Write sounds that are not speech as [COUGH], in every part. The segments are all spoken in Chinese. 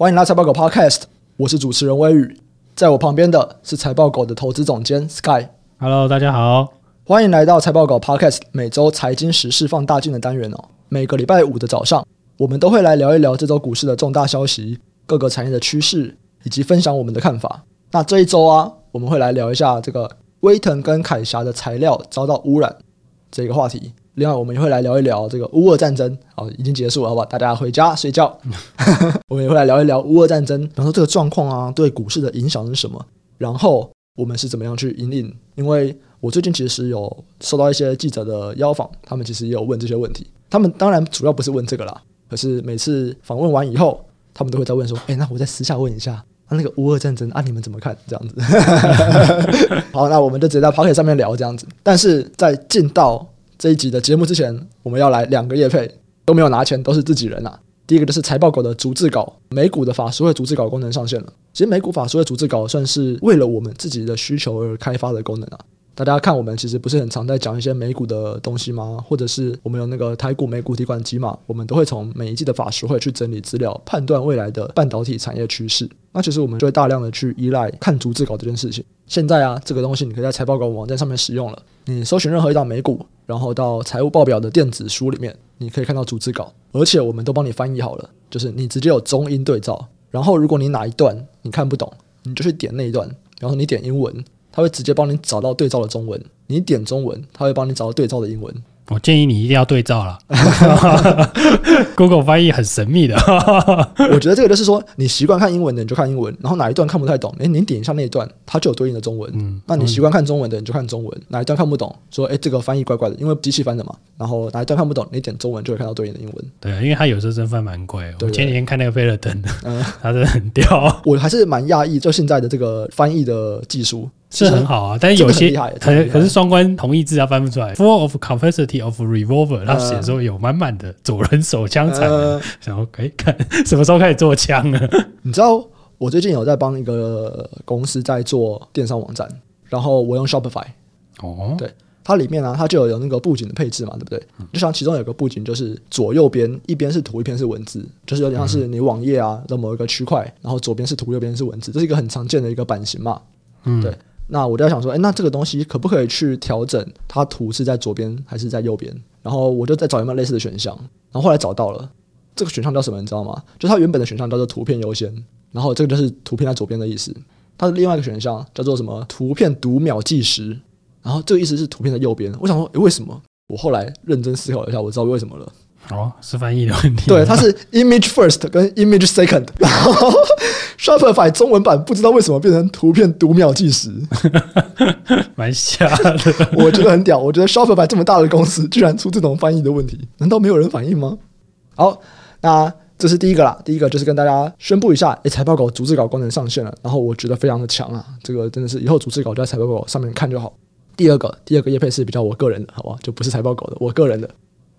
欢迎来财报狗 Podcast，我是主持人威宇，在我旁边的是财报狗的投资总监 Sky。Hello，大家好，欢迎来到财报狗 Podcast 每周财经时事放大镜的单元哦。每个礼拜五的早上，我们都会来聊一聊这周股市的重大消息、各个产业的趋势，以及分享我们的看法。那这一周啊，我们会来聊一下这个威腾跟凯霞的材料遭到污染这个话题。另外，我们也会来聊一聊这个乌俄战争，好，已经结束了，好吧？大家回家睡觉。[LAUGHS] 我们也会来聊一聊乌俄战争，然后这个状况啊，对股市的影响是什么？然后我们是怎么样去引领？因为我最近其实有收到一些记者的邀访，他们其实也有问这些问题。他们当然主要不是问这个啦，可是每次访问完以后，他们都会再问说：“哎，那我再私下问一下，那那个乌俄战争啊，你们怎么看？”这样子。[LAUGHS] 好，那我们就直接在 Podcast 上面聊这样子。但是在进到这一集的节目之前，我们要来两个业配，都没有拿钱，都是自己人啊。第一个就是财报狗的逐字稿，美股的法说会逐字稿功能上线了。其实美股法说会逐字稿算是为了我们自己的需求而开发的功能啊。大家看，我们其实不是很常在讲一些美股的东西吗？或者是我们有那个台股美股提款机嘛？我们都会从每一季的法说会去整理资料，判断未来的半导体产业趋势。那其实我们就会大量的去依赖看逐字稿这件事情。现在啊，这个东西你可以在财报稿网站上面使用了。你搜寻任何一档美股，然后到财务报表的电子书里面，你可以看到逐字稿，而且我们都帮你翻译好了，就是你直接有中英对照。然后如果你哪一段你看不懂，你就去点那一段，然后你点英文。他会直接帮你找到对照的中文，你点中文，他会帮你找到对照的英文。我建议你一定要对照了，[LAUGHS] Google 翻译很神秘的。[LAUGHS] 我觉得这个就是说，你习惯看英文的你就看英文，然后哪一段看不太懂，诶，你点一下那一段，它就有对应的中文。嗯，那你习惯看中文的你就看中文，哪一段看不懂，说诶，这个翻译怪怪的，因为机器翻的嘛。然后哪一段看不懂，你点中文就会看到对应的英文。对啊，因为它有时候真翻蛮贵。我前几天看那个菲尔登的，嗯，[LAUGHS] 它真的很屌。我还是蛮讶异，就现在的这个翻译的技术。是很好啊，但是有些可可是双关同义字它翻不出来。Full of capacity of revolver，他写说有满满的左轮手枪产能，然后可以看什么时候开始做枪呢。[LAUGHS] 你知道我最近有在帮一个公司在做电商网站，然后我用 Shopify。哦，对，它里面呢、啊，它就有有那个布景的配置嘛，对不对？就像其中有个布景，就是左右边一边是图，一边是文字，就是有点像是你网页啊的某一个区块，然后左边是图，右边是文字，这是一个很常见的一个版型嘛。嗯，对。那我就在想说，哎，那这个东西可不可以去调整它图是在左边还是在右边？然后我就再找有没有类似的选项，然后后来找到了这个选项叫什么，你知道吗？就它原本的选项叫做图片优先，然后这个就是图片在左边的意思。它的另外一个选项叫做什么？图片读秒计时，然后这个意思是图片的右边。我想说，诶，为什么？我后来认真思考一下，我知道为什么了。哦，是翻译的问题。对，它是 image first 跟 image second，然后 [LAUGHS] Shopify 中文版不知道为什么变成图片读秒计时，[LAUGHS] 蛮瞎的。我觉得很屌，我觉得 Shopify 这么大的公司居然出这种翻译的问题，难道没有人反应吗？好，那这是第一个啦。第一个就是跟大家宣布一下，诶，财报狗逐字稿功能上线了，然后我觉得非常的强啊，这个真的是以后逐字稿就在财报狗上面看就好。第二个，第二个业配是比较我个人的，好吧，就不是财报狗的，我个人的。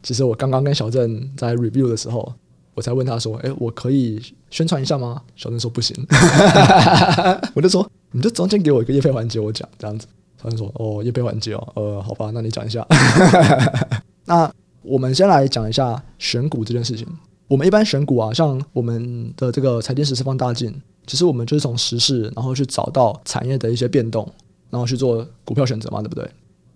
其实我刚刚跟小郑在 review 的时候，我才问他说：“哎，我可以宣传一下吗？”小郑说：“不行。[LAUGHS] ” [LAUGHS] 我就说：“你就中间给我一个叶配环节，我讲这样子。”小郑说：“哦，叶配环节哦，呃，好吧，那你讲一下。[LAUGHS] ”那我们先来讲一下选股这件事情。我们一般选股啊，像我们的这个财经时事放大镜，其实我们就是从时事，然后去找到产业的一些变动，然后去做股票选择嘛，对不对？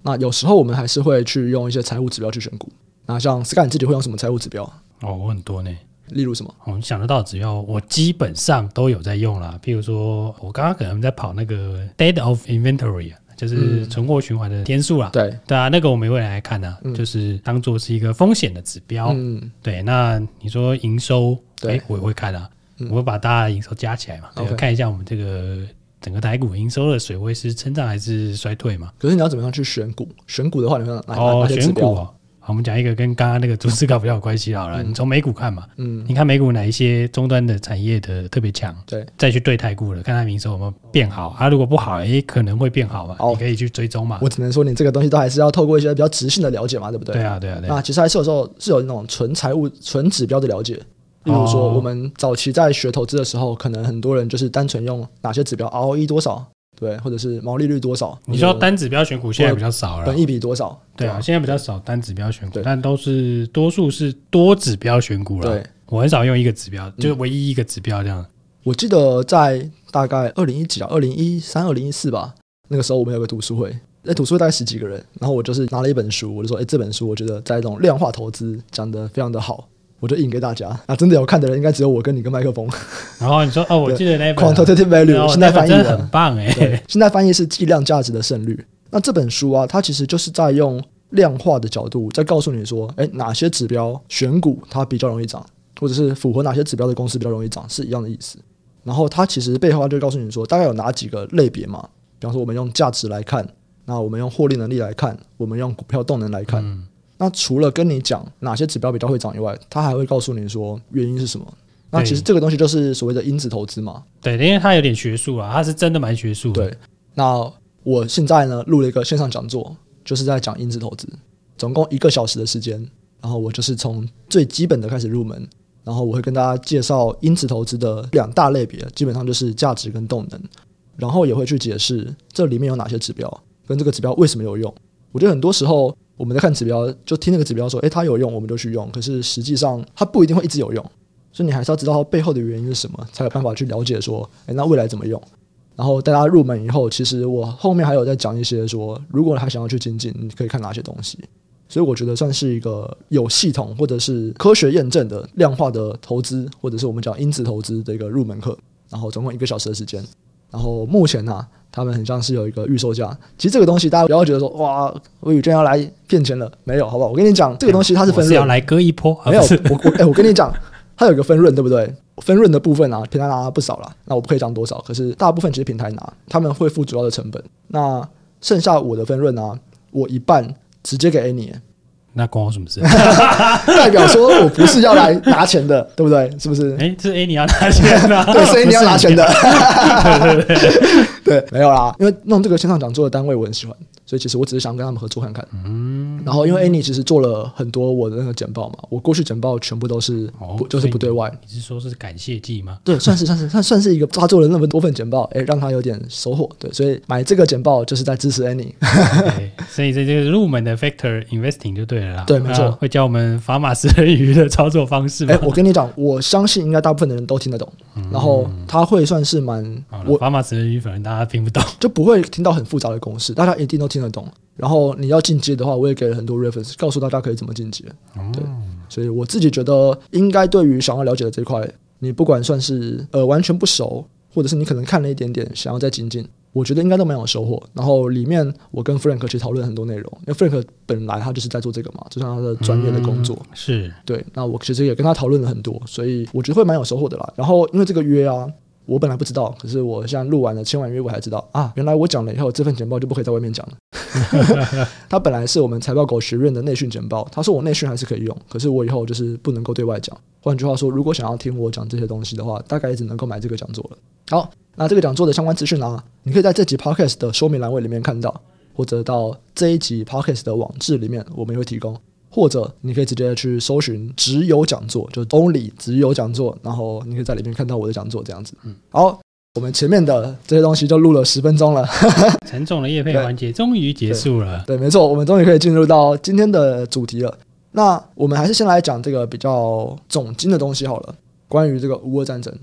那有时候我们还是会去用一些财务指标去选股。那像 Sky 你自己会用什么财务指标？哦，我很多呢。例如什么？我们想得到的指标，我基本上都有在用啦。譬如说，我刚刚可能在跑那个 Day of Inventory，就是存货循环的天数啦。对、嗯、对啊，那个我们会来看呢、啊，就是当做是一个风险的指标。嗯，对。那你说营收，对，我也会看啊。我会把大家的营收加起来嘛，嗯、看一下我们这个整个台股营收的水位是成长还是衰退嘛。可是你要怎么样去选股？选股的话，你会哪哦，选股哦。好，我们讲一个跟刚刚那个逐字稿比较有关系好了。嗯、你从美股看嘛，嗯，你看美股哪一些终端的产业的特别强，对，再去对台股了，看它营收有没有变好。它、啊、如果不好，诶，可能会变好嘛，哦、你可以去追踪嘛。我只能说，你这个东西都还是要透过一些比较直性的了解嘛，对不对？对啊，对啊，对啊。那其实还是有时候是有那种纯财务、纯指标的了解。例如说，我们早期在学投资的时候，可能很多人就是单纯用哪些指标，ROE 多少。对，或者是毛利率多少？你说单指标选股现在比较少了，本一比多少？对啊，现在比较少单指标选股，但都是多数是多指标选股了。对，我很少用一个指标，就是唯一一个指标这样。我记得在大概二零一几啊，二零一三、二零一四吧，那个时候我们有个读书会，在读书会大概十几个人，然后我就是拿了一本书，我就说，哎，这本书我觉得在这种量化投资讲得非常的好，我就印给大家。啊真的有看的人，应该只有我跟你跟麦克风。[LAUGHS] 然后你说，哦，我记得那本 Quantitative Value，现在翻译很棒哎，现在翻译是计量价值的胜率。那这本书啊，它其实就是在用量化的角度在告诉你说，哎，哪些指标选股它比较容易涨，或者是符合哪些指标的公司比较容易涨，是一样的意思。然后它其实背后它就告诉你说，大概有哪几个类别嘛？比方说，我们用价值来看，那我们用获利能力来看，我们用股票动能来看。嗯、那除了跟你讲哪些指标比较会涨以外，他还会告诉你说原因是什么？那其实这个东西就是所谓的因子投资嘛。对，因为它有点学术啊，它是真的蛮学术的。对。那我现在呢录了一个线上讲座，就是在讲因子投资，总共一个小时的时间。然后我就是从最基本的开始入门。然后我会跟大家介绍因子投资的两大类别，基本上就是价值跟动能，然后也会去解释这里面有哪些指标，跟这个指标为什么有用。我觉得很多时候我们在看指标，就听那个指标说，诶，它有用，我们就去用。可是实际上它不一定会一直有用，所以你还是要知道它背后的原因是什么，才有办法去了解说，诶，那未来怎么用。然后大家入门以后，其实我后面还有在讲一些说，如果还想要去精进，你可以看哪些东西。所以我觉得算是一个有系统或者是科学验证的量化的投资，或者是我们讲因子投资的一个入门课。然后总共一个小时的时间。然后目前呢、啊，他们很像是有一个预售价。其实这个东西大家不要觉得说哇，我宇轩要来骗钱了，没有，好不好？我跟你讲，这个东西它是分润，是要来割一波。[LAUGHS] 没有，我我哎，我跟你讲，它有一个分润，对不对？分润的部分啊，平台拿不少了。那我不可以讲多少，可是大部分其实平台拿，他们会付主要的成本。那剩下我的分润啊，我一半。直接给 Annie，那关我什么事？[LAUGHS] 代表说我不是要来拿钱的，对不对？是不是？哎，是 Annie [LAUGHS] 要拿钱的，[LAUGHS] 对，是 Annie 要拿钱的。对对对，对，没有啦，因为弄这个线上讲座的单位我很喜欢。所以其实我只是想跟他们合作看看，嗯，然后因为 Annie 其实做了很多我的那个简报嘛，我过去简报全部都是就是不对外。你是说是感谢祭吗？对，算是算是算算是一个他做了那么多份简报，哎，让他有点收获。对，所以买这个简报就是在支持 Annie。所以这这个入门的 Factor Investing 就对了啦。对，没错，会教我们法马斯人鱼的操作方式。哎，我跟你讲，我相信应该大部分的人都听得懂。嗯、然后他会算是蛮我法码食人鱼，反正大家听不懂，就不会听到很复杂的公式，大家一定都听得懂。然后你要进阶的话，我也给了很多 reference，告诉大家可以怎么进阶。对，所以我自己觉得，应该对于想要了解的这块，你不管算是呃完全不熟，或者是你可能看了一点点，想要再精进，我觉得应该都蛮有收获。然后里面我跟 Frank 去讨论很多内容，因为 Frank 本来他就是在做这个嘛，就像他的专业的工作。嗯、是对，那我其实也跟他讨论了很多，所以我觉得会蛮有收获的啦。然后因为这个约啊。我本来不知道，可是我现在录完了签完约，我才知道啊，原来我讲了以后，这份简报就不可以在外面讲了。[LAUGHS] 他本来是我们财报狗学院的内训简报，他说我内训还是可以用，可是我以后就是不能够对外讲。换句话说，如果想要听我讲这些东西的话，大概也只能够买这个讲座了。好，那这个讲座的相关资讯呢，你可以在这集 podcast 的说明栏位里面看到，或者到这一集 podcast 的网志里面，我们也会提供。或者你可以直接去搜寻“只有讲座”，就 “only 只有讲座”，然后你可以在里面看到我的讲座这样子。嗯，好，我们前面的这些东西就录了十分钟了，[LAUGHS] 沉重的业配环节终于结束了。对，对，没错，我们终于可以进入到今天的主题了。那我们还是先来讲这个比较总经的东西好了。关于这个乌俄战争，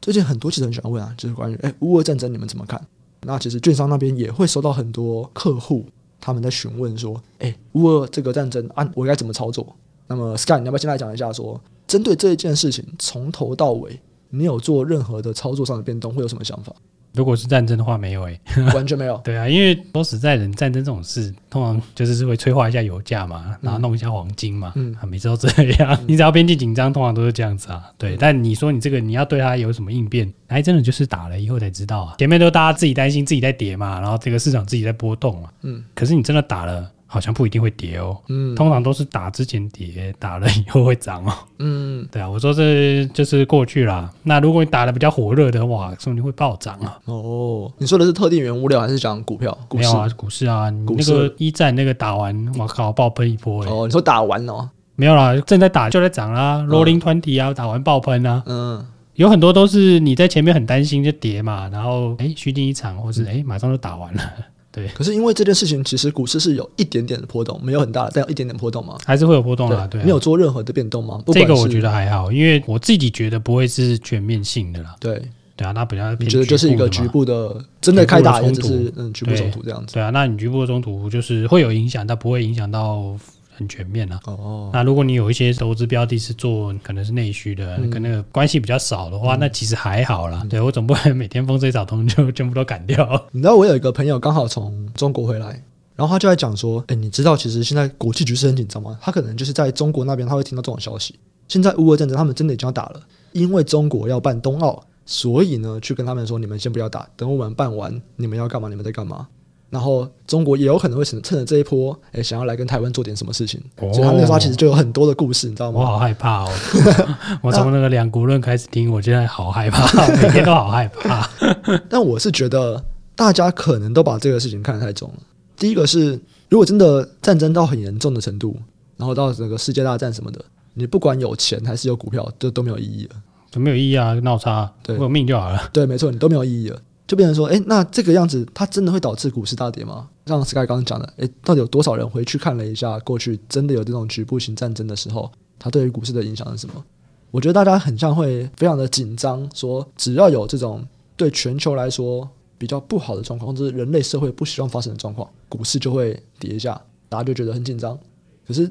最近很多记者很喜欢问啊，就是关于哎乌俄战争你们怎么看？那其实券商那边也会收到很多客户。他们在询问说：“哎，乌俄这个战争啊，我该怎么操作？”那么，Sky，你要不要先来讲一下说，针对这一件事情，从头到尾，没有做任何的操作上的变动，会有什么想法？如果是战争的话，没有哎、欸，[LAUGHS] 完全没有。[LAUGHS] 对啊，因为说实在的，战争这种事，通常就是是会催化一下油价嘛，然后弄一下黄金嘛，嗯，啊，每次都这样。嗯、[LAUGHS] 你只要边境紧张，通常都是这样子啊。对，嗯、但你说你这个你要对它有什么应变，还真的就是打了以后才知道啊。前面都大家自己担心自己在跌嘛，然后这个市场自己在波动嘛，嗯，可是你真的打了。好像不一定会跌哦，嗯，通常都是打之前跌，打了以后会涨哦，嗯，对啊，我说这就是过去啦。那如果你打的比较火热的话，说不定会暴涨啊。哦，你说的是特定原物料还是讲股票？股市？没有啊，股市啊，你那个一战那个打完，我靠，爆喷一波，欸。哦，你说打完哦？没有啦，正在打就在涨啦，Rolling Twenty 啊，打完爆喷啊。嗯，有很多都是你在前面很担心就跌嘛，然后哎虚惊一场，或是哎马上就打完了。对，可是因为这件事情，其实股市是有一点点的波动，没有很大的，但有一点点波动吗？还是会有波动啊？对，没有做任何的变动吗？这个我觉得还好，因为我自己觉得不会是全面性的啦。对，对啊，那比较你觉得就是一个局部的，真的开打也只是嗯局部冲突这样子。对啊，那你局部的冲突就是会有影响，但不会影响到很全面啊。哦，那如果你有一些投资标的是做可能是内需的，嗯、跟那个关系比较少的话，嗯、那其实还好啦。嗯、对我总不能每天风吹草动就 [LAUGHS] 全部都砍掉。你知道我有一个朋友刚好从中国回来。然后他就在讲说，哎，你知道其实现在国际局势很紧张吗？他可能就是在中国那边，他会听到这种消息。现在乌俄战争，他们真的已经要打了，因为中国要办冬奥，所以呢，去跟他们说，你们先不要打，等我们办完，你们要干嘛？你们在干嘛？然后中国也有可能会趁趁着这一波，哎，想要来跟台湾做点什么事情。哦、所以他那时候其实就有很多的故事，你知道吗？我好害怕哦！[LAUGHS] 我从那个两国论开始听，我现在好害怕，每天都好害怕。[LAUGHS] 但我是觉得大家可能都把这个事情看得太重了。第一个是，如果真的战争到很严重的程度，然后到整个世界大战什么的，你不管有钱还是有股票，就都没有意义了，就没有意义啊，闹差，对，我有命就好了。对，没错，你都没有意义了，就变成说，哎，那这个样子，它真的会导致股市大跌吗？像 Sky 刚刚讲的，哎，到底有多少人回去看了一下过去真的有这种局部型战争的时候，它对于股市的影响是什么？我觉得大家很像会非常的紧张，说只要有这种对全球来说。比较不好的状况，或就是人类社会不希望发生的状况，股市就会跌一下，大家就觉得很紧张。可是，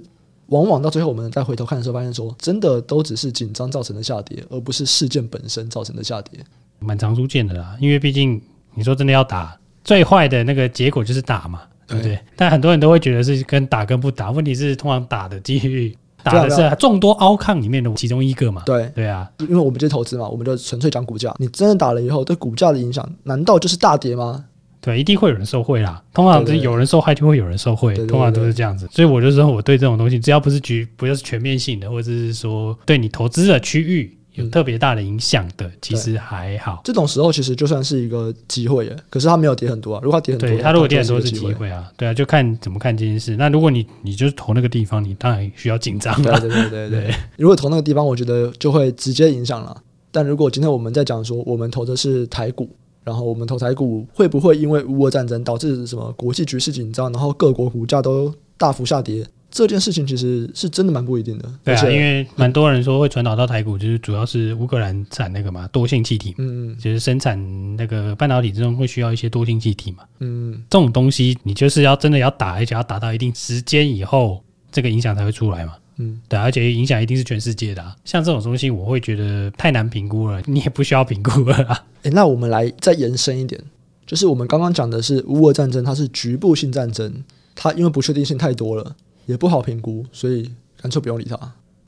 往往到最后，我们再回头看的时候，发现说，真的都只是紧张造成的下跌，而不是事件本身造成的下跌。蛮常出现的啦，因为毕竟你说真的要打，最坏的那个结果就是打嘛，对不对？对。但很多人都会觉得是跟打跟不打，问题是通常打的几率。打的是众多 outcome 里面的其中一个嘛？对对啊，因为我们就是投资嘛，我们就纯粹讲股价。你真的打了以后，对股价的影响，难道就是大跌吗？对，一定会有人受贿啦。通常是有人受害，就会有人受惠，通常都是这样子。所以我就说，我对这种东西，只要不是局，不要是全面性的，或者是说对你投资的区域。有特别大的影响的，其实还好。这种时候其实就算是一个机会耶，可是它没有跌很多啊。如果它跌很多，对，它如果跌很多是机会啊。对啊，就看怎么看这件事。那如果你你就是投那个地方，你当然需要紧张。对对对对对。如果投那个地方，我觉得就会直接影响了。但如果今天我们在讲说，我们投的是台股，然后我们投台股会不会因为乌俄战争导致什么国际局势紧张，然后各国股价都大幅下跌？这件事情其实是真的蛮不一定的，对啊，因为蛮多人说会传导到台股，就是主要是乌克兰产那个嘛多性气体，嗯嗯，就是生产那个半导体之中会需要一些多性气体嘛，嗯，这种东西你就是要真的要打，而且要打到一定时间以后，这个影响才会出来嘛，嗯，对，而且影响一定是全世界的啊，像这种东西我会觉得太难评估了，你也不需要评估了啊。[LAUGHS] 诶，那我们来再延伸一点，就是我们刚刚讲的是乌俄战争，它是局部性战争，它因为不确定性太多了。也不好评估，所以干脆不用理它。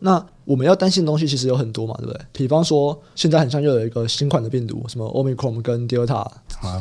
那我们要担心的东西其实有很多嘛，对不对？比方说，现在很像又有一个新款的病毒，什么 Omicron 跟 Delta 啊，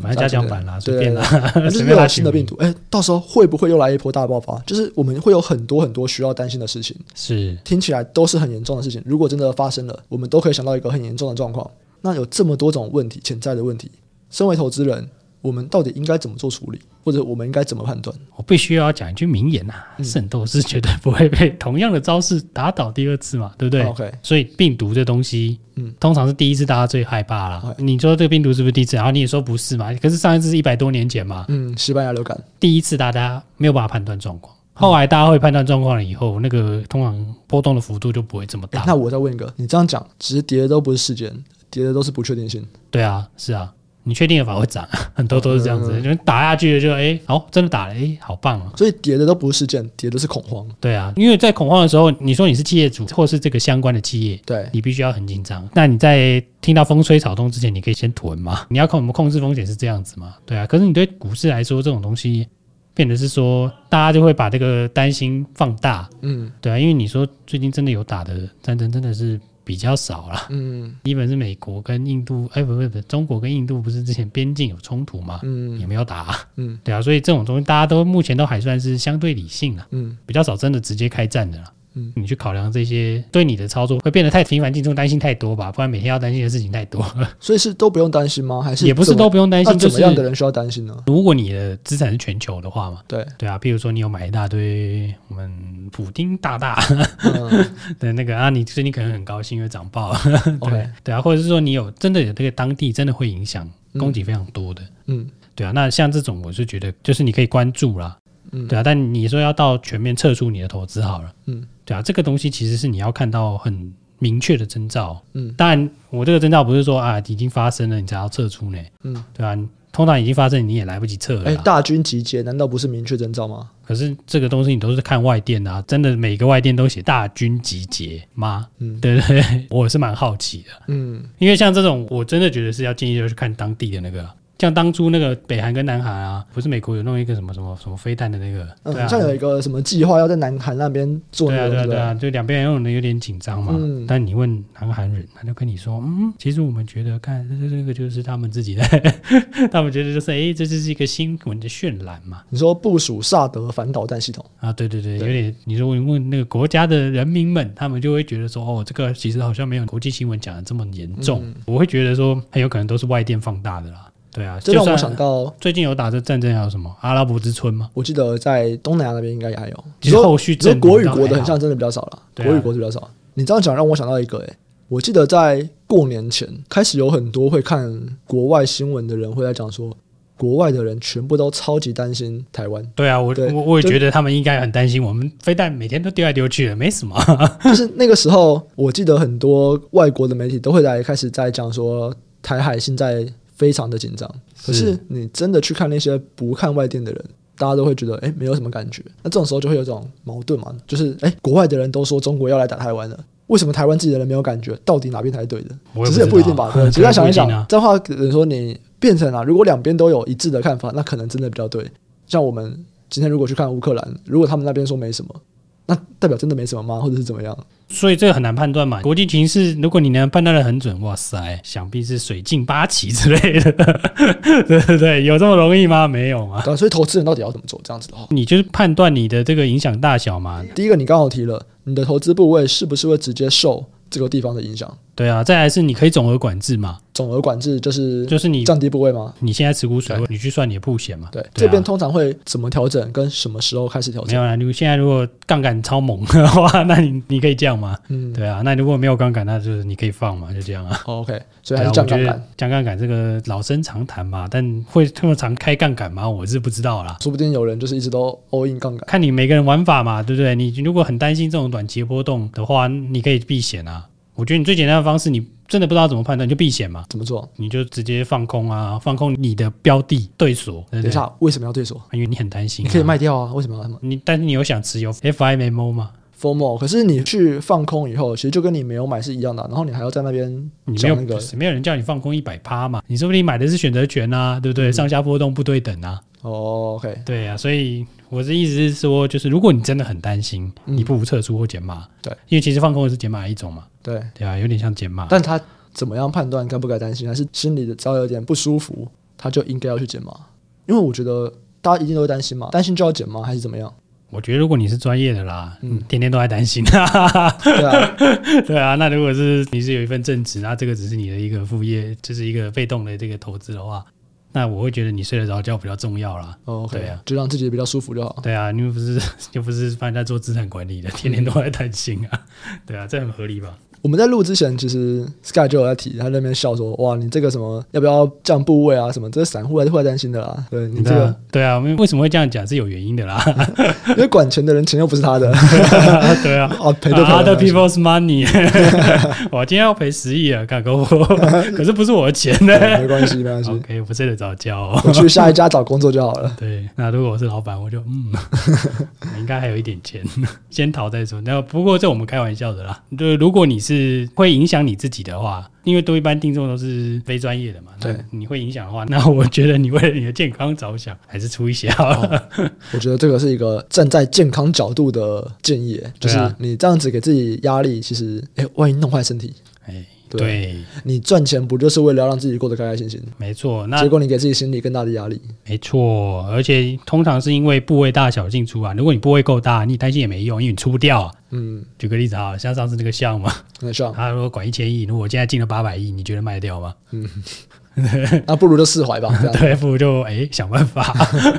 反正加强版啦，随便啦，就 [LAUGHS] 是又来新的病毒。哎，到时候会不会又来一波大爆发？就是我们会有很多很多需要担心的事情。是，听起来都是很严重的事情。如果真的发生了，我们都可以想到一个很严重的状况。那有这么多种问题，潜在的问题，身为投资人。我们到底应该怎么做处理，或者我们应该怎么判断？我必须要讲一句名言呐、啊：圣、嗯、斗士绝对不会被同样的招式打倒第二次嘛，对不对？OK。所以病毒这东西，嗯，通常是第一次大家最害怕了。嗯、你说这个病毒是不是第一次？然后你也说不是嘛？可是上一次是一百多年前嘛，嗯，西班牙流感。第一次大家没有办法判断状况，后来大家会判断状况了以后，那个通常波动的幅度就不会这么大。那我再问一个，你这样讲，其实跌的都不是事件，跌的都是不确定性。对啊，是啊。你确定的反而会涨，[LAUGHS] 很多都是这样子，就打下去就哎，好，真的打了，哎，好棒啊！所以跌的都不是事件，跌的是恐慌。对啊，因为在恐慌的时候，你说你是企业主或是这个相关的企业，对，你必须要很紧张。那你在听到风吹草动之前，你可以先囤嘛？[LAUGHS] 你要看我们控制风险是这样子嘛？对啊。可是你对股市来说，这种东西变得是说，大家就会把这个担心放大。嗯，对啊，因为你说最近真的有打的战争，真的是。比较少了，嗯，基本是美国跟印度，哎，不不不，中国跟印度不是之前边境有冲突吗？嗯，也没有打，嗯，对啊，所以这种东西大家都目前都还算是相对理性了，嗯，比较少真的直接开战的了。嗯，你去考量这些，对你的操作会变得太频繁进出，担心太多吧？不然每天要担心的事情太多了。[LAUGHS] 所以是都不用担心吗？还是也不是都不用担心？就是怎么样的人需要担心呢？如果你的资产是全球的话嘛，对对啊，譬如说你有买一大堆我们普丁大大的、嗯、[LAUGHS] 那个啊，你最近可能很高兴因为涨爆了，[LAUGHS] 对对啊，或者是说你有真的有这个当地真的会影响供给非常多的，嗯，对啊，那像这种我是觉得就是你可以关注啦。嗯，对啊，但你说要到全面撤出你的投资好了，嗯，对啊，这个东西其实是你要看到很明确的征兆。嗯，当然，我这个征兆不是说啊已经发生了你才要撤出呢。嗯，对吧、啊？通常已经发生，你也来不及撤了。哎，大军集结难道不是明确征兆吗？可是这个东西你都是看外电啊，真的每个外电都写大军集结吗？嗯，对对对，[LAUGHS] 我是蛮好奇的。嗯，因为像这种，我真的觉得是要建议就是看当地的那个。像当初那个北韩跟南韩啊，不是美国有弄一个什么什么什么飞弹的那个，对啊，像有一个什么计划要在南韩那边做，对啊对啊对啊，就两边人用的有点紧张嘛。嗯，但你问南韩人，他就跟你说，嗯，其实我们觉得，看这这个就是他们自己的，[LAUGHS] 他们觉得就是，哎，这就是一个新闻的渲染嘛。你说部署萨德反导弹系统啊？对对对，有点。你说问问那个国家的人民们，他们就会觉得说，哦，这个其实好像没有国际新闻讲的这么严重。嗯，我会觉得说，很有可能都是外电放大的啦。对啊，这让我想到最近有打这战争还有什么阿拉伯之春吗？我记得在东南亚那边应该也还有。其实后续这国与国的很像真的比较少了，国与国是比较少。你这样讲让我想到一个，哎，我记得在过年前开始有很多会看国外新闻的人会来讲说，国外的人全部都超级担心台湾。对啊，我我我也觉得他们应该很担心我们飞弹每天都丢来丢去的，没什么。[LAUGHS] 就是那个时候，我记得很多外国的媒体都会来开始在讲说台海现在。非常的紧张，可是你真的去看那些不看外电的人，大家都会觉得哎，没有什么感觉。那这种时候就会有这种矛盾嘛，就是哎，国外的人都说中国要来打台湾了，为什么台湾自己的人没有感觉？到底哪边才是对的？其实也不一定吧。对，其实想一想，这话可能说你变成了，如果两边都有一致的看法，那可能真的比较对。像我们今天如果去看乌克兰，如果他们那边说没什么。那代表真的没什么吗？或者是怎么样？所以这个很难判断嘛。国际情势，如果你能判断的很准，哇塞，想必是水镜八旗之类的，[LAUGHS] 对对对，有这么容易吗？没有嘛。所以投资人到底要怎么做？这样子的话，你就是判断你的这个影响大小嘛。第一个，你刚好提了，你的投资部位是不是会直接受这个地方的影响？对啊，再来是你可以总额管制嘛。总额管制就是就是你降低部位吗？你现在持股水位，你去算你的铺险嘛？对，这边通常会怎么调整？跟什么时候开始调整？没有啦，你现在如果杠杆超猛的话，[LAUGHS] 那你你可以降嘛？嗯，对啊。那如果没有杠杆，那就是你可以放嘛，就这样啊。OK，所以还是降杠杆。降杠杆这个老生常谈嘛，但会这么常开杠杆吗？我是不知道啦。说不定有人就是一直都 all in 杠杆。看你每个人玩法嘛，对不对？你如果很担心这种短期波动的话，你可以避险啊。我觉得你最简单的方式，你真的不知道怎么判断，你就避险嘛。怎么做？你就直接放空啊，放空你的标的对锁。等一下，为什么要对锁？因为你很担心。你可以卖掉啊，为什么要？你但是你有想持有 FIMMO 吗？FOMO，可是你去放空以后，其实就跟你没有买是一样的。然后你还要在那边，你没有那个，没有人叫你放空一百趴嘛？你说不定买的是选择权啊，对不对？上下波动不对等啊。哦，OK，对啊，所以我的意思是说，就是如果你真的很担心，你不如撤出或减码。对，因为其实放空也是减码一种嘛。对对啊，有点像减码，但他怎么样判断该不该担心，还是心里的只要有点不舒服，他就应该要去减码？因为我觉得大家一定都会担心嘛，担心就要减码？还是怎么样？我觉得如果你是专业的啦，嗯，天天都在担心，对啊，[LAUGHS] 对啊，那如果是你是有一份正职，那这个只是你的一个副业，就是一个被动的这个投资的话，那我会觉得你睡得着觉比较重要啦。哦，okay, 对啊，就让自己比较舒服就好。对啊，你又不是 [LAUGHS] 又不是反正在做资产管理的，天天都在担心啊，对啊，这很合理吧？我们在录之前，其实 Sky 就有在提，他在那边笑说：“哇，你这个什么要不要降部位啊？什么这个散户还是会担心的啦。”对你这个，对啊，我们为什么会这样讲是有原因的啦，[LAUGHS] 因为管钱的人钱又不是他的，[LAUGHS] 对啊，哦 [LAUGHS] 赔的 other people's money，我今天要赔十亿啊，干够不？可是不是我的钱呢？没关系，没关系，OK，不睡得着觉，我去下一家找工作就好了。对，那如果我是老板，我就嗯，应该还有一点钱，先逃再说。那不过这我们开玩笑的啦，对，如果你是会影。响你自己的话，因为都一般听众都是非专业的嘛，对，你会影响的话，那我觉得你为了你的健康着想，还是出一些好了。哦，我觉得这个是一个站在健康角度的建议，就是你这样子给自己压力，其实，哎，万一弄坏身体，哎。对，对你赚钱不就是为了要让自己过得开开心心？没错，那结果你给自己心里更大的压力。没错，而且通常是因为部位大小进出啊。如果你部位够大，你担心也没用，因为你出不掉啊。嗯，举个例子啊，像上次那个项嘛，那项他如果管一千亿，如果我现在进了八百亿，你觉得卖得掉吗？嗯，[LAUGHS] 那不如就释怀吧。[LAUGHS] 对，不如就哎想办法，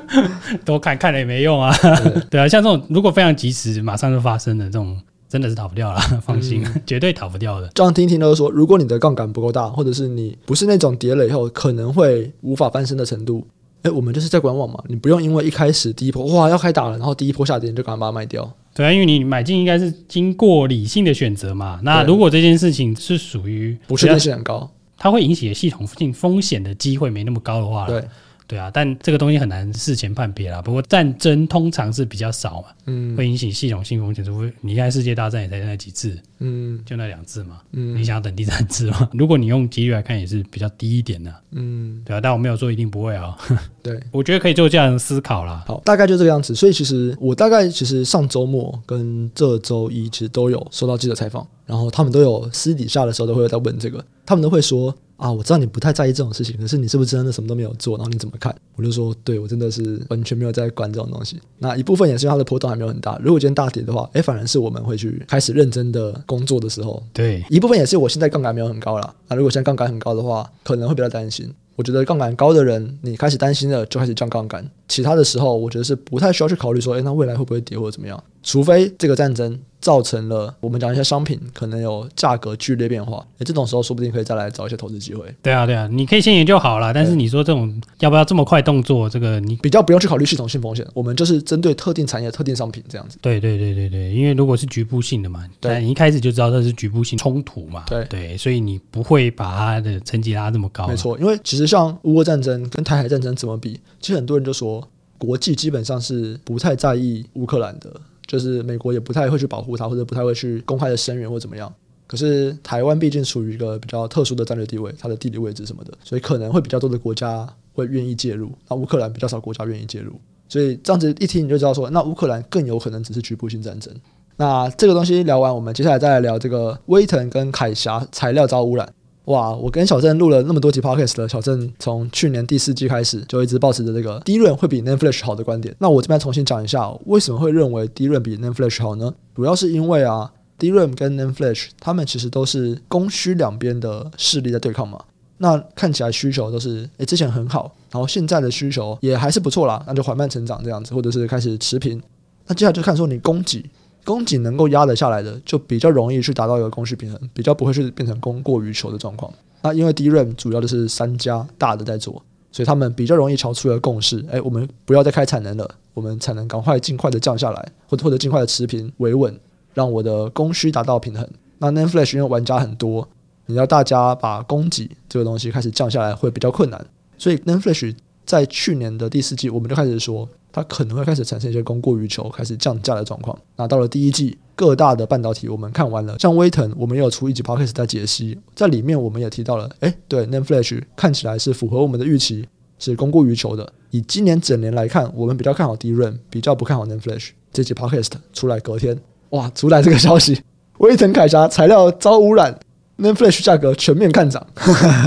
[LAUGHS] 多看看了也没用啊。对，对啊，像这种如果非常及时，马上就发生的这种。真的是逃不掉了，[LAUGHS] 放心，嗯、绝对逃不掉的。这样听一听都说，如果你的杠杆不够大，或者是你不是那种跌了以后可能会无法翻身的程度，哎，我们就是在观望嘛。你不用因为一开始第一波哇要开打了，然后第一波下跌你就赶快把它卖掉。对啊，因为你买进应该是经过理性的选择嘛。那如果这件事情是属于不确定性很高，它会引起系统性风险的机会没那么高的话，对。对啊，但这个东西很难事前判别啦。不过战争通常是比较少嘛，嗯，会引起系统性风险。除非你看世界大战也才那几次，嗯，就那两次嘛，嗯，你想要等第三次吗？[LAUGHS] 如果你用几率来看，也是比较低一点的，嗯，对啊。但我没有说一定不会啊、喔，[LAUGHS] 对，我觉得可以做这样的思考啦。好，大概就这个样子。所以其实我大概其实上周末跟这周一其实都有收到记者采访，然后他们都有私底下的时候都会在问这个，他们都会说。啊，我知道你不太在意这种事情，可是你是不是真的什么都没有做？然后你怎么看？我就说，对，我真的是完全没有在管这种东西。那一部分也是因为它的波动还没有很大。如果今天大跌的话，哎，反而是我们会去开始认真的工作的时候。对，一部分也是我现在杠杆没有很高了。那如果现在杠杆很高的话，可能会比较担心。我觉得杠杆高的人，你开始担心了，就开始降杠杆。其他的时候，我觉得是不太需要去考虑说，哎，那未来会不会跌或者怎么样？除非这个战争。造成了我们讲一些商品可能有价格剧烈变化，诶，这种时候说不定可以再来找一些投资机会。对啊，对啊，你可以先研究好了。但是你说这种要不要这么快动作，这个你比较不用去考虑系统性风险，我们就是针对特定产业、特定商品这样子。对对对对对，因为如果是局部性的嘛，对，你一开始就知道这是局部性冲突嘛。对对，所以你不会把它的层级拉这么高。没错，因为其实像乌俄战争跟台海战争怎么比，其实很多人就说国际基本上是不太在意乌克兰的。就是美国也不太会去保护它，或者不太会去公开的声援或怎么样。可是台湾毕竟处于一个比较特殊的战略地位，它的地理位置什么的，所以可能会比较多的国家会愿意介入。那乌克兰比较少国家愿意介入，所以这样子一听你就知道说，那乌克兰更有可能只是局部性战争。那这个东西聊完，我们接下来再来聊这个威腾跟凯霞材料遭污染。哇！我跟小郑录了那么多集 podcast 了，小郑从去年第四季开始就一直保持着这个 DRAM 会比 Nan Flash 好的观点。那我这边重新讲一下，为什么会认为 DRAM 比 Nan Flash 好呢？主要是因为啊，DRAM 跟 NAND Flash 它们其实都是供需两边的势力在对抗嘛。那看起来需求都是诶之前很好，然后现在的需求也还是不错啦，那就缓慢成长这样子，或者是开始持平。那接下来就看说你供给。供给能够压得下来的，就比较容易去达到一个供需平衡，比较不会去变成供过于求的状况。那因为 DRAM 主要的是三家大的在做，所以他们比较容易敲出一个共识。哎，我们不要再开产能了，我们产能赶快尽快的降下来，或者或者尽快的持平维稳，让我的供需达到平衡。那 Nan Flash 因为玩家很多，你要大家把供给这个东西开始降下来会比较困难，所以 Nan Flash 在去年的第四季我们就开始说。它可能会开始产生一些供过于求，开始降价的状况。那到了第一季，各大的半导体我们看完了，像威腾，我们也有出一集 podcast 在解析，在里面我们也提到了，哎，对，NAND Flash 看起来是符合我们的预期，是供过于求的。以今年整年来看，我们比较看好 DRAM，比较不看好 NAND Flash。这集 podcast 出来隔天，哇，出来这个消息，威腾凯霞材料遭污染，NAND Flash 价格全面看涨。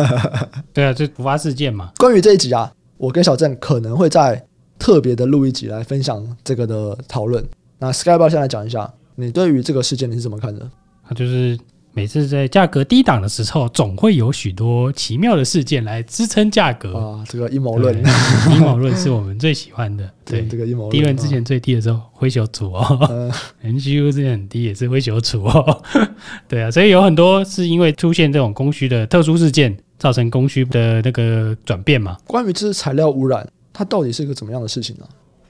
[LAUGHS] 对啊，这突发事件嘛。关于这一集啊，我跟小郑可能会在。特别的录一集来分享这个的讨论。那 Sky 先来讲一下，你对于这个事件你是怎么看的？他就是。每次在价格低档的时候，总会有许多奇妙的事件来支撑价格啊。这个阴谋论，阴谋论是我们最喜欢的。[LAUGHS] 对，对这个阴谋论。低论之前最低的时候，灰熊组哦；[LAUGHS] NGU 之前很低，也是灰熊组哦。[LAUGHS] 对啊，所以有很多是因为出现这种供需的特殊事件，造成供需的那个转变嘛。关于这是材料污染，它到底是一个怎么样的事情呢？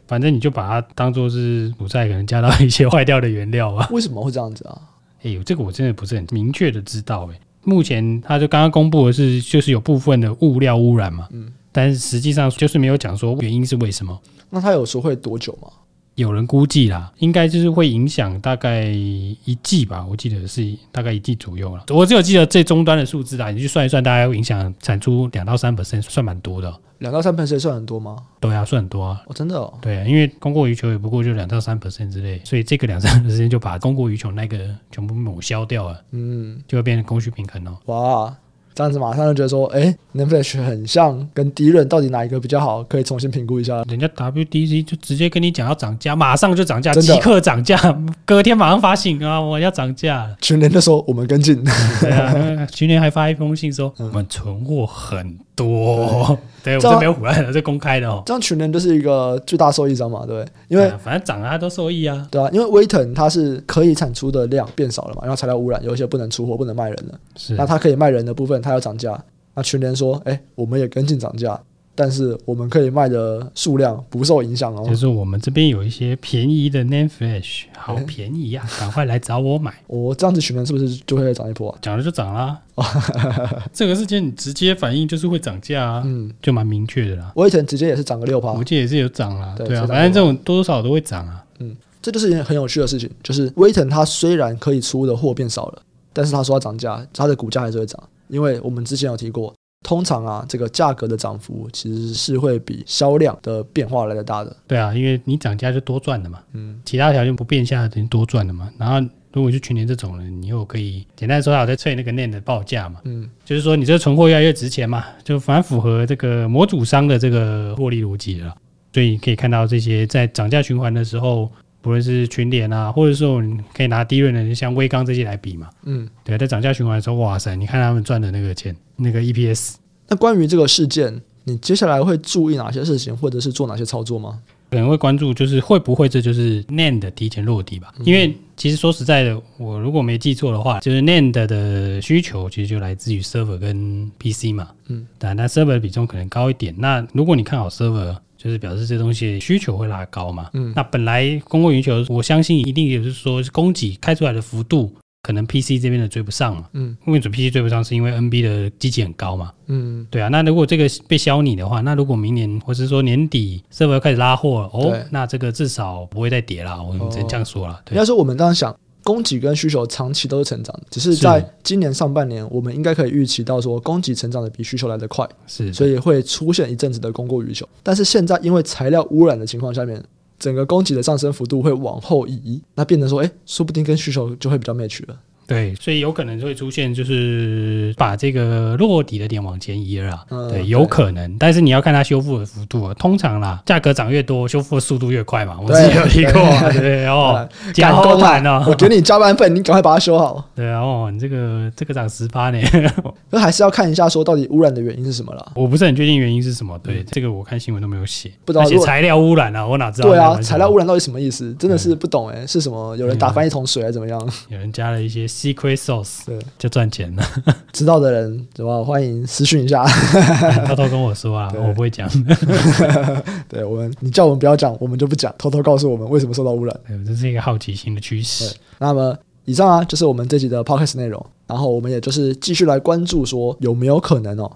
反正你就把它当做是不再可能加到一些坏掉的原料啊。[LAUGHS] 为什么会这样子啊？哎呦，这个我真的不是很明确的知道哎。目前他就刚刚公布的是，就是有部分的物料污染嘛，嗯，但是实际上就是没有讲说原因是为什么。那他有时候会多久吗？有人估计啦，应该就是会影响大概一季吧，我记得是大概一季左右了。我只有记得最终端的数字啦，你去算一算，大概会影响产出两到三 percent，算蛮多的。两到三 percent 算很多吗？对啊，算很多啊。哦，真的哦。对啊，因为供过于求也不过就两到三 percent 之类，所以这个两三 percent 就把供过于求那个全部抹消掉了，嗯，就会变成供需平衡哦。哇。这样子马上就觉得说，哎，NAND Flash 很像跟 DRAM 到底哪一个比较好？可以重新评估一下。人家 WDC 就直接跟你讲要涨价，马上就涨价，即刻涨价，隔天马上发信啊，我要涨价。群联就说我们跟进，对啊，[LAUGHS] 群联还发一封信说、嗯、我们存货很多。对，[LAUGHS] 我这没有唬烂的，这公开的哦。这样群联就是一个最大受益者嘛，对，因为反正涨啊都受益啊，对啊，因为威腾它是可以产出的量变少了嘛，然后材料污染，有一些不能出货、不能卖人了。是，那它可以卖人的部分，它要涨价。那群联说，哎，我们也跟进涨价，但是我们可以卖的数量不受影响哦。就是我们这边有一些便宜的 Name Flash，好便宜呀、啊，赶快来找我买。[LAUGHS] 我这样子询问是不是就会涨一波、啊？涨了就涨啦。[LAUGHS] 这个事情你直接反应就是会涨价啊，嗯，就蛮明确的啦。我以前直接也是涨个六趴，我记得也是有涨啦。对啊，反正这种多多少少都会涨啊。嗯，这就是一件很有趣的事情，就是威腾它虽然可以出的货变少了，但是他说要涨价，它的股价还是会涨，因为我们之前有提过。通常啊，这个价格的涨幅其实是会比销量的变化来的大的。对啊，因为你涨价就多赚的嘛。嗯，其他条件不变下，等于多赚的嘛。然后如果是去年这种人，你又可以简单说，我在催那个 NAND 的报价嘛。嗯，就是说你这个存货越来越值钱嘛，就反而符合这个模组商的这个获利逻辑了。所以可以看到这些在涨价循环的时候。不论是群联啊，或者说你可以拿低润的，像威刚这些来比嘛。嗯，对，在涨价循环的时候，哇塞，你看他们赚的那个钱，那个 EPS。那关于这个事件，你接下来会注意哪些事情，或者是做哪些操作吗？可能会关注，就是会不会这就是 NAND 提前落地吧？嗯、因为其实说实在的，我如果没记错的话，就是 NAND 的需求其实就来自于 server 跟 PC 嘛。嗯，但那 server 的比重可能高一点。那如果你看好 server。就是表示这东西需求会拉高嘛，嗯，那本来供过于求，我相信一定也是说供给开出来的幅度，可能 PC 这边的追不上嘛，嗯，为什么 PC 追不上？是因为 NB 的机器很高嘛，嗯，对啊，那如果这个被消弭的话，那如果明年或是说年底 server 开始拉货哦，那这个至少不会再跌了，我们只能这样说了。要是我们当时想。供给跟需求长期都是成长的，只是在今年上半年，我们应该可以预期到说，供给成长的比需求来得快，是，所以会出现一阵子的供过于求。但是现在因为材料污染的情况下面，整个供给的上升幅度会往后移，那变成说，哎，说不定跟需求就会比较 match 了。对，所以有可能会出现，就是把这个落底的点往前移了啦。嗯、对，有可能，但是你要看它修复的幅度啊。通常啦，价格涨越多，修复的速度越快嘛。我自己有提过，对，对哦，赶工版哦，我给你加班费，你赶快把它修好。对啊，哦，你这个这个涨十八呢，[LAUGHS] 那还是要看一下说到底污染的原因是什么了。我不是很确定原因是什么，对，嗯、这个我看新闻都没有写，不知道写材料污染啊，我哪知道？对啊，材料污染到底什么意思？真的是不懂哎、欸，是什么？有人打翻一桶水还是怎么样？有人加了一些。Secret sauce，就赚钱了。[LAUGHS] 知道的人，对吧？欢迎私讯一下，[LAUGHS] 偷偷跟我说啊，我不会讲。[LAUGHS] 对我们，你叫我们不要讲，我们就不讲。偷偷告诉我们为什么受到污染，对，这是一个好奇心的趋势。那么，以上啊，就是我们这集的 podcast 内容。然后，我们也就是继续来关注，说有没有可能哦，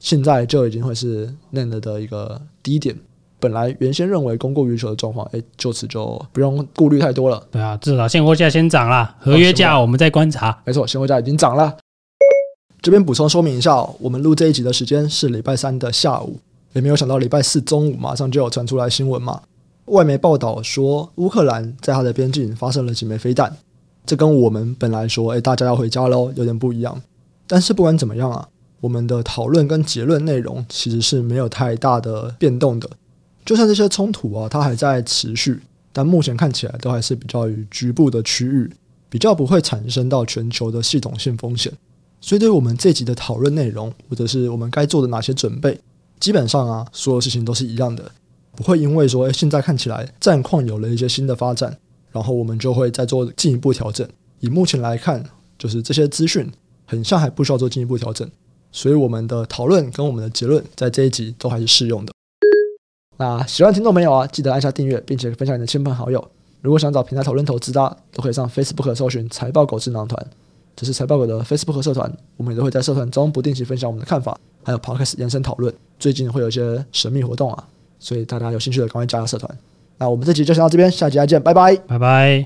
现在就已经会是 NAND 的一个低点。本来原先认为供过于求的状况，哎，就此就不用顾虑太多了。对啊，至少现货价先涨了，合约价我们再观察。没错，现货价已经涨了。这边补充说明一下哦，我们录这一集的时间是礼拜三的下午，也没有想到礼拜四中午马上就有传出来新闻嘛。外媒报道说，乌克兰在它的边境发射了几枚飞弹，这跟我们本来说，哎，大家要回家喽，有点不一样。但是不管怎么样啊，我们的讨论跟结论内容其实是没有太大的变动的。就算这些冲突啊，它还在持续，但目前看起来都还是比较于局部的区域，比较不会产生到全球的系统性风险。所以，对于我们这集的讨论内容，或者是我们该做的哪些准备，基本上啊，所有事情都是一样的，不会因为说，诶，现在看起来战况有了一些新的发展，然后我们就会再做进一步调整。以目前来看，就是这些资讯很像还不需要做进一步调整，所以我们的讨论跟我们的结论在这一集都还是适用的。那喜欢听众朋友啊，记得按下订阅，并且分享你的亲朋好友。如果想找平台讨论投资的，都可以上 Facebook 搜寻“财报狗智囊团”，这是财报狗的 Facebook 社团。我们也都会在社团中不定期分享我们的看法，还有 Podcast 延伸讨论。最近会有一些神秘活动啊，所以大家有兴趣的赶快加入社团。那我们这集就先到这边，下集再见，拜拜，拜拜。